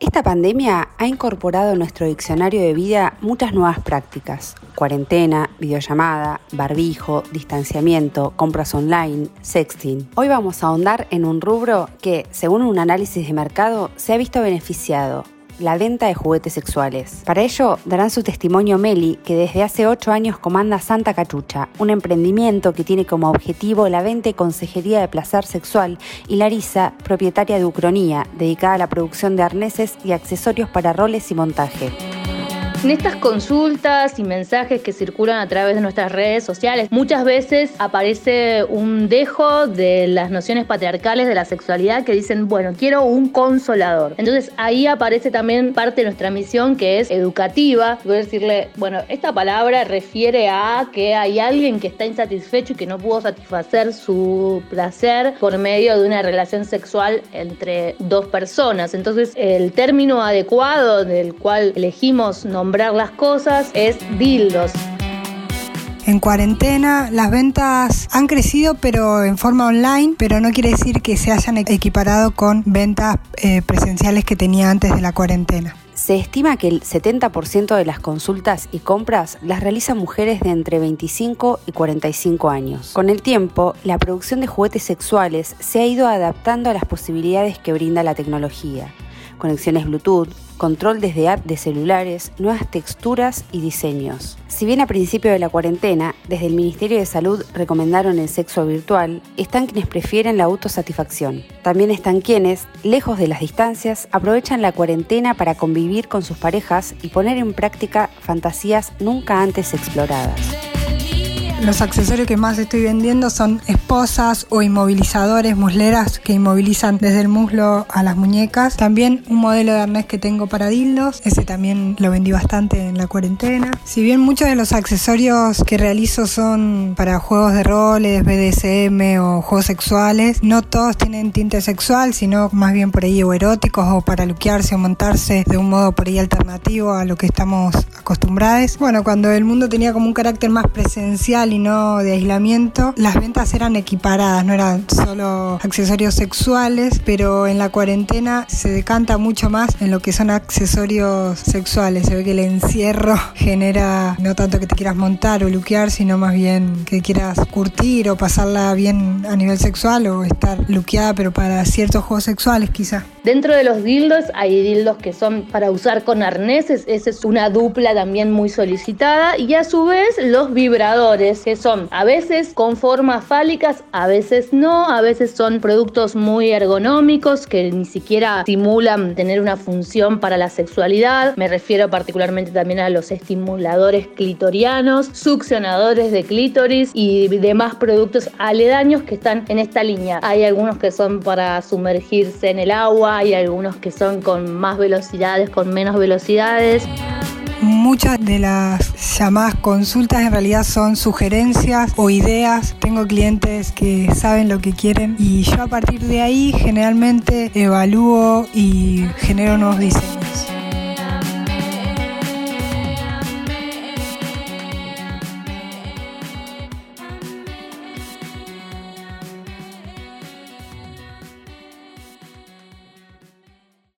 Esta pandemia ha incorporado en nuestro diccionario de vida muchas nuevas prácticas. Cuarentena, videollamada, barbijo, distanciamiento, compras online, sexting. Hoy vamos a ahondar en un rubro que, según un análisis de mercado, se ha visto beneficiado la venta de juguetes sexuales. Para ello, darán su testimonio Meli, que desde hace 8 años comanda Santa Cachucha, un emprendimiento que tiene como objetivo la venta y consejería de placer sexual, y Larisa, propietaria de Ucronía, dedicada a la producción de arneses y accesorios para roles y montaje. En estas consultas y mensajes que circulan a través de nuestras redes sociales, muchas veces aparece un dejo de las nociones patriarcales de la sexualidad que dicen, bueno, quiero un consolador. Entonces ahí aparece también parte de nuestra misión que es educativa. Voy a decirle, bueno, esta palabra refiere a que hay alguien que está insatisfecho y que no pudo satisfacer su placer por medio de una relación sexual entre dos personas. Entonces el término adecuado del cual elegimos nombrar las cosas es dildos. En cuarentena las ventas han crecido pero en forma online, pero no quiere decir que se hayan equiparado con ventas eh, presenciales que tenía antes de la cuarentena. Se estima que el 70% de las consultas y compras las realizan mujeres de entre 25 y 45 años. Con el tiempo, la producción de juguetes sexuales se ha ido adaptando a las posibilidades que brinda la tecnología conexiones Bluetooth, control desde app de celulares, nuevas texturas y diseños. Si bien a principio de la cuarentena, desde el Ministerio de Salud recomendaron el sexo virtual, están quienes prefieren la autosatisfacción. También están quienes, lejos de las distancias, aprovechan la cuarentena para convivir con sus parejas y poner en práctica fantasías nunca antes exploradas. Los accesorios que más estoy vendiendo son esposas o inmovilizadores, musleras que inmovilizan desde el muslo a las muñecas. También un modelo de arnés que tengo para dildos, ese también lo vendí bastante en la cuarentena. Si bien muchos de los accesorios que realizo son para juegos de roles, BDSM o juegos sexuales, no todos tienen tinte sexual, sino más bien por ahí o eróticos o para luquearse o montarse de un modo por ahí alternativo a lo que estamos acostumbrados. Bueno, cuando el mundo tenía como un carácter más presencial, y no de aislamiento, las ventas eran equiparadas, no eran solo accesorios sexuales, pero en la cuarentena se decanta mucho más en lo que son accesorios sexuales. Se ve que el encierro genera no tanto que te quieras montar o luquear, sino más bien que quieras curtir o pasarla bien a nivel sexual o estar luqueada, pero para ciertos juegos sexuales quizá. Dentro de los dildos hay dildos que son para usar con arneses, esa es una dupla también muy solicitada, y a su vez los vibradores que son a veces con formas fálicas, a veces no, a veces son productos muy ergonómicos que ni siquiera simulan tener una función para la sexualidad. Me refiero particularmente también a los estimuladores clitorianos, succionadores de clítoris y demás productos aledaños que están en esta línea. Hay algunos que son para sumergirse en el agua, hay algunos que son con más velocidades, con menos velocidades. Muchas de las llamadas consultas en realidad son sugerencias o ideas. Tengo clientes que saben lo que quieren y yo a partir de ahí generalmente evalúo y genero nuevos diseños.